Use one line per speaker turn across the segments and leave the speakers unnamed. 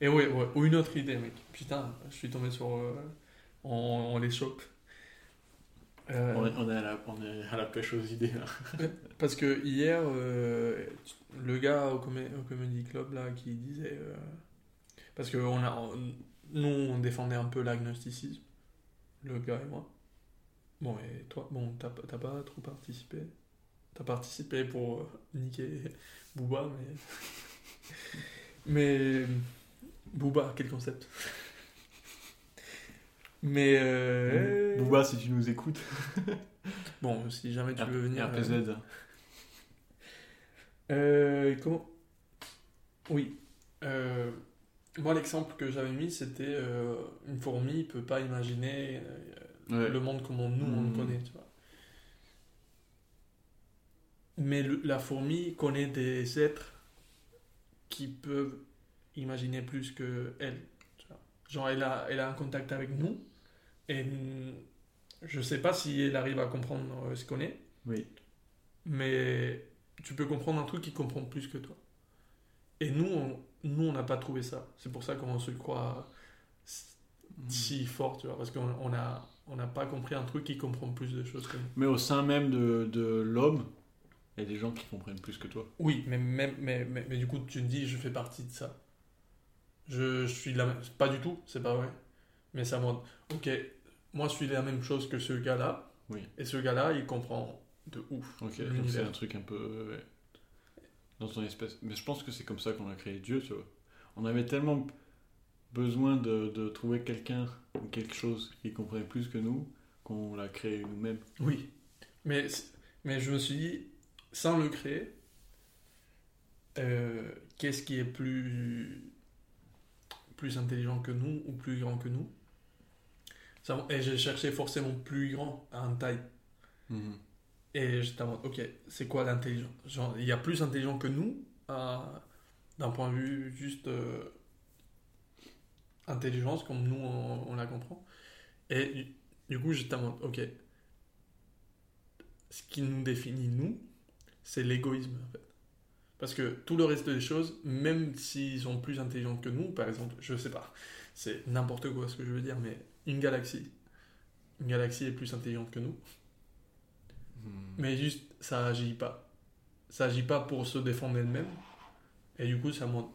Et ouais, ouais, ou une autre idée, mec. Putain, je suis tombé sur. euh, on, on les chope. Euh,
On, est, on est à la, on est à la pêche aux idées là.
Parce que hier, euh, le gars au, comé- au Comedy Club là qui disait. parce que on a, nous on défendait un peu l'agnosticisme, le gars et moi. Bon, et toi, bon, t'as pas- trop participé. T'as participé pour niquer Booba, mais. mais. Booba, quel concept Mais. euh,
Booba, si tu nous écoutes.
Bon, si jamais tu veux venir.
RPZ.
euh, Euh, comment? Oui. Euh, moi, l'exemple que j'avais mis, c'était euh, une fourmi peut pas imaginer
Ouais.
le monde comme on- nous on le
Mhm.
connaît, tu vois. Mais le- la fourmi connaît des êtres qui peuvent imaginer plus que elle. Genre, elle a, elle a un contact avec nous et mm, je sais pas si elle arrive à comprendre euh, ce qu'on est,
Oui.
mais tu peux comprendre un truc qui comprend plus que toi. Et nous, on, nous, on n'a pas trouvé ça. C'est pour ça qu'on se croit si fort, tu vois, parce qu'on on a, on n'a pas compris un truc qui comprend plus de choses que nous.
Mais au sein même de, de l'homme, il y a des gens qui comprennent plus que toi.
Oui, mais, même, mais, mais, mais du coup, tu me dis, je fais partie de ça. Je, je suis de la même... Pas du tout, c'est pas vrai. Mais ça montre, ok, moi je suis la même chose que ce gars-là,
Oui.
et ce gars-là, il comprend de ouf
Ok, donc c'est un truc un peu. ouais, dans ton espèce. Mais je pense que c'est comme ça qu'on a créé Dieu, tu vois. On avait tellement besoin de, de trouver quelqu'un ou quelque chose qui comprenait plus que nous qu'on l'a créé nous-mêmes.
Oui, mais, mais je me suis dit, sans le créer, euh, qu'est-ce qui est plus, plus intelligent que nous ou plus grand que nous Et j'ai cherché forcément plus grand en taille. Et je demande, ok, c'est quoi l'intelligence Genre, il y a plus intelligent que nous, euh, d'un point de vue juste euh, intelligence, comme nous on, on la comprend. Et du- du coup, je demande, ok, ce qui nous définit, nous, c'est l'égoïsme, en fait. Parce que tout le reste des choses, même s'ils sont plus intelligents que nous, par exemple, je sais pas, c'est n'importe quoi ce que je veux dire, mais une galaxie, une galaxie est plus intelligente que nous. Mais juste, ça agit pas. Ça agit pas pour se défendre elle-même. Et du coup, ça montre.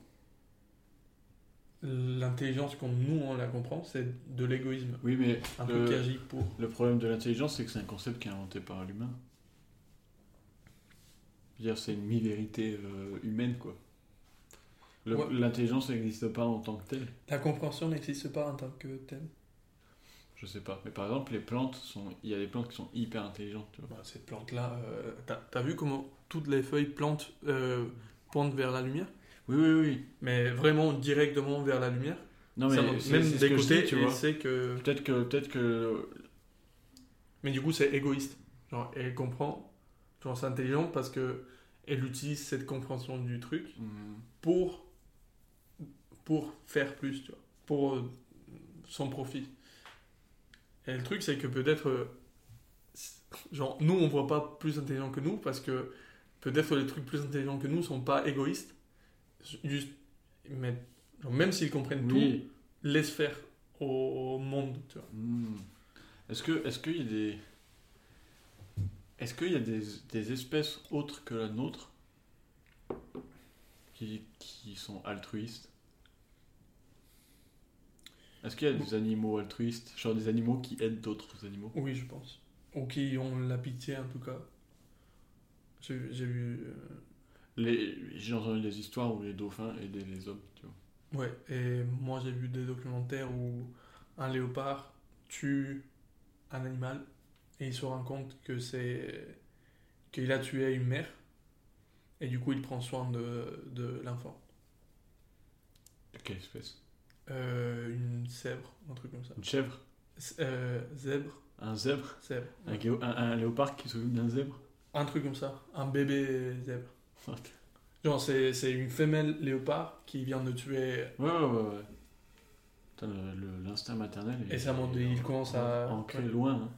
L'intelligence comme nous on la comprend, c'est de l'égoïsme.
Oui, mais
Un
le,
truc qui agit pour.
le problème de l'intelligence, c'est que c'est un concept qui est inventé par l'humain. C'est une mi-vérité euh, humaine, quoi.
Ouais.
L'intelligence n'existe pas en tant que telle.
La compréhension n'existe pas en tant que telle.
Je sais pas. Mais par exemple, les plantes, sont... il y a des plantes qui sont hyper intelligentes, tu vois.
Bah, ces plantes-là, euh, t'as t'as vu comment toutes les feuilles plantent, euh, pointent vers la lumière?
Oui, oui, oui.
Mais vraiment directement vers la lumière?
Non, mais
Ça même des côtés,
dis, tu vois.
que.
Peut-être que, peut-être que
Mais du coup, c'est égoïste. Genre, elle comprend, genre, c'est intelligent parce que elle utilise cette compréhension du truc
Hmm.
pour, pour faire plus, tu vois, pour euh, son profit. Et le truc, c'est que peut-être, euh, genre, nous, on voit pas plus intelligent que nous parce que peut-être les trucs plus intelligents que nous sont pas égoïstes. Juste, mais genre, même s'ils comprennent
Oui.
tout, laisse faire au, au monde, tu vois.
Hmm. Est-ce que, est-ce qu'il y a des, est-ce qu'il y a des, des espèces autres que la nôtre qui, qui sont altruistes? Est-ce qu'il y a des animaux altruistes, genre des animaux qui aident d'autres animaux?
Oui, je pense. Ou qui ont la pitié, en tout cas. J'ai vu. euh,
j'ai entendu des histoires où les dauphins aidaient les hommes, tu vois.
Ouais, et moi j'ai vu des documentaires où un léopard tue un animal et il se rend compte que c'est qu'il a tué une mère et du coup il prend soin de, de l'enfant.
Quelle espèce?
Euh, une zèbre, un truc comme ça.
Une chèvre?
Euh, zèbre,
Un zèbre?
Zèbre.
un, gué- un- un léopard qui s'occupe d'un zèbre?
Un truc comme ça, un bébé zèbre. Genre c'est une femelle léopard qui vient de tuer
Ouais, ouais, ouais. ouais. L'instinct maternel est,
Et ça montre,
est
il
en-
commence à-
ancré
ouais.
loin. hein.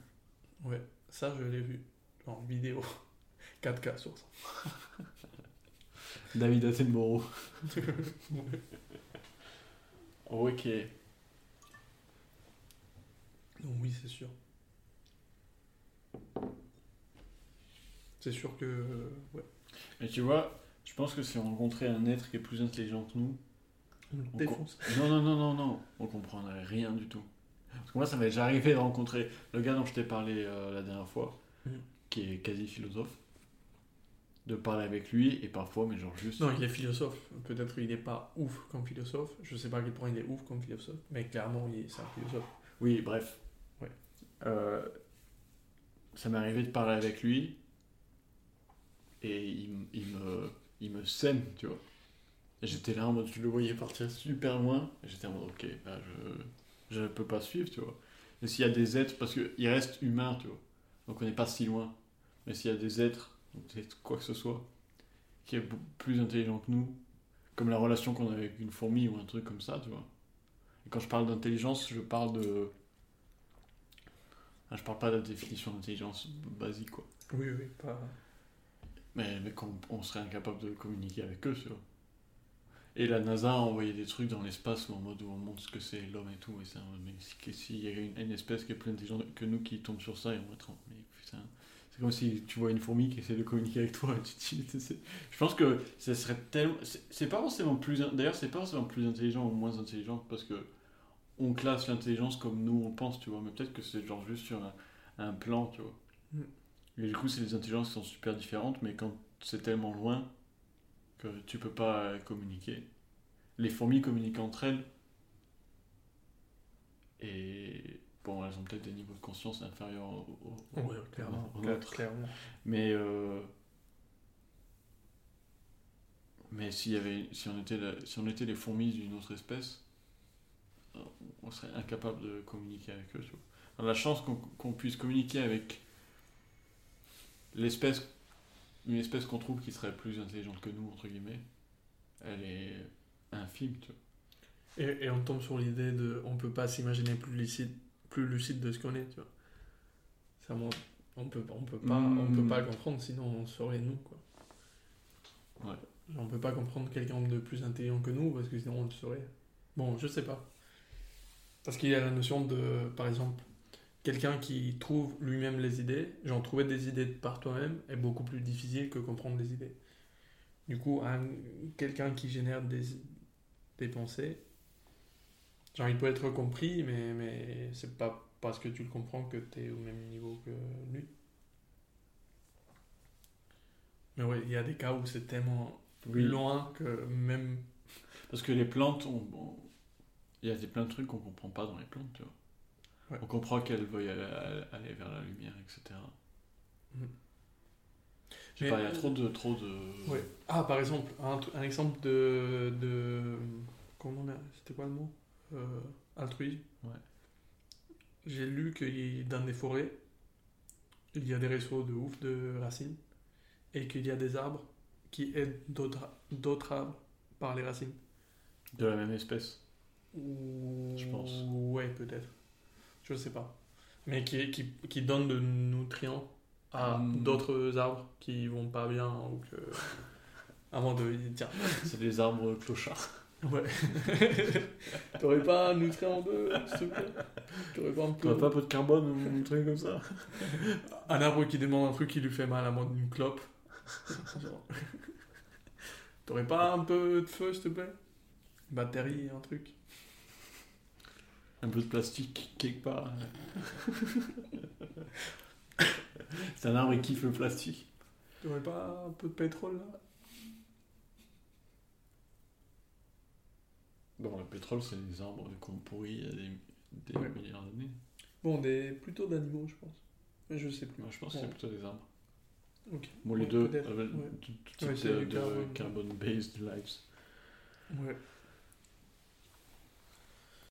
Ouais, ça je l'ai vu en vidéo. 4K sur ça.
David Attenborough. Ok.
Donc oui, c'est sûr. C'est sûr que... euh, ouais.
Mais tu vois, je pense que si on rencontrait un être qui est plus intelligent que nous,
On défonce.
non, non, non, non, non, on comprendrait rien du tout. Parce que moi, ça m'est déjà arrivé de rencontrer le gars dont je t'ai parlé euh, la dernière fois,
Mhm.
qui est quasi philosophe, de parler avec lui, et parfois, mais genre juste.
Non, il est philosophe. Peut-être qu'il n'est pas ouf comme philosophe. Je sais pas à quel point il est ouf comme philosophe. Mais clairement, il est- c'est un philosophe.
Oui, bref.
Ouais.
Euh, ça m'est arrivé de parler avec lui et il, il me, il me sème, tu vois. Et j'étais là en mode, je le voyais partir super loin. Et j'étais en mode, ok, là, je, je peux pas suivre, tu vois. Et s'il y a des êtres, parce qu'il reste humain, tu vois. Donc on n'est pas si loin. Mais s'il y a des êtres, quoi que ce soit, qui est plus intelligent que nous, comme la relation qu'on a avec une fourmi ou un truc comme ça, tu vois. Et quand je parle d'intelligence, je parle de. Je parle pas de la définition d'intelligence basique, quoi.
Oui, oui, pas...
Mais, mais qu'on on serait incapable de communiquer avec eux, tu vois. Et la NASA a envoyé des trucs dans l'espace en mode où on montre ce que c'est l'homme et tout. Et c'est mais si- s'il y a une, une espèce qui est plus intelligente que nous qui tombe sur ça, et on va être en- Mais putain. C'est comme si tu vois une fourmi qui essaie de communiquer avec toi et tu te dis, Je pense que ça serait tellement. C'est pas forcément plus. D'ailleurs, c'est pas forcément plus intelligent ou moins intelligent parce que on classe l'intelligence comme nous on pense, tu vois. Mais peut-être que c'est genre juste sur un, un plan, tu vois.
Mm.
Et du coup, c'est des intelligences qui sont super différentes, mais quand c'est tellement loin que tu peux pas communiquer. Les fourmis communiquent entre elles. Et bon, elles ont peut-être des niveaux de conscience inférieurs au, au- au-
Ouais, clairement.
Mais euh, mais s'il y avait, si on était, la- si on était les fourmis d'une autre espèce, on serait incapable de communiquer avec eux. tu vois. Alors, la chance qu'on qu'on puisse communiquer avec l'espèce, une espèce qu'on trouve qui serait plus intelligente que nous entre guillemets, elle est infime. Tu vois.
Et, et on tombe sur l'idée de... On peut pas s'imaginer plus lucide, plus lucide de ce qu'on est, tu vois. Ça montre... On peut, on peut pas, on peut pas le comprendre, sinon on serait nous, quoi.
Ouais.
Genre, on peut pas comprendre quelqu'un de plus intelligent que nous, parce que sinon on le saurait. Bon, je sais pas. Parce qu'il y a la notion de, par exemple, quelqu'un qui trouve lui-même les idées, genre trouver des idées par toi-même est beaucoup plus difficile que comprendre les idées. Du coup, un- quelqu'un qui génère des, des pensées, genre il peut être compris, mais, mais c'est pas parce que tu le comprends que tu es au même niveau que lui. Mais ouais, il y a des cas où c'est tellement loin que même.
Parce que les plantes, on- il y a des plein de trucs qu'on comprend pas dans les plantes, tu vois.
Ouais.
On comprend qu'elles veuillent aller, aller vers la lumière, etc. Je sais
Mais-
pas, il y a trop de... Trop de...
Ouais. Ah, par exemple, un, exemple de. de comment on a. C'était quoi le mot? Euh, Altruisme.
Ouais.
J'ai lu que dans des forêts, il y a des réseaux de ouf de racines et qu'il y a des arbres qui aident d'autres d'autres arbres par les racines.
De la même espèce? Je pense.
Ouais, peut-être. Je sais pas. Mais qui, qui, qui donne de nutriments à
Mm.
d'autres arbres qui vont pas bien ou que. Avant de dire.
C'est des arbres clochards.
Ouais. T'aurais pas un nutrient de, s'il te plaît? T'aurais pas un peu.
T'aurais pas un peu de carbone ou un truc comme ça?
Un arbre qui demande un truc qui lui fait mal à mode d'une clope. T'aurais pas un peu de feu, s'il te plaît? Batterie, un truc?
Un peu de plastique quelque part. C'est un arbre qui kiffe le plastique.
T'aurais pas un peu de pétrole là?
Bon, le pétrole, c'est des arbres qu'on pourrit il y a des, des
Ouais.
milliards d'années.
Bon, des, plutôt d'animaux, je pense. Mais je sais plus.
Moi, je pense que c'est plutôt des arbres.
Ok.
Bon, les
Ouais,
deux,
ouais.
tout,
Ouais,
type de, de carbon-based lives.
Ouais.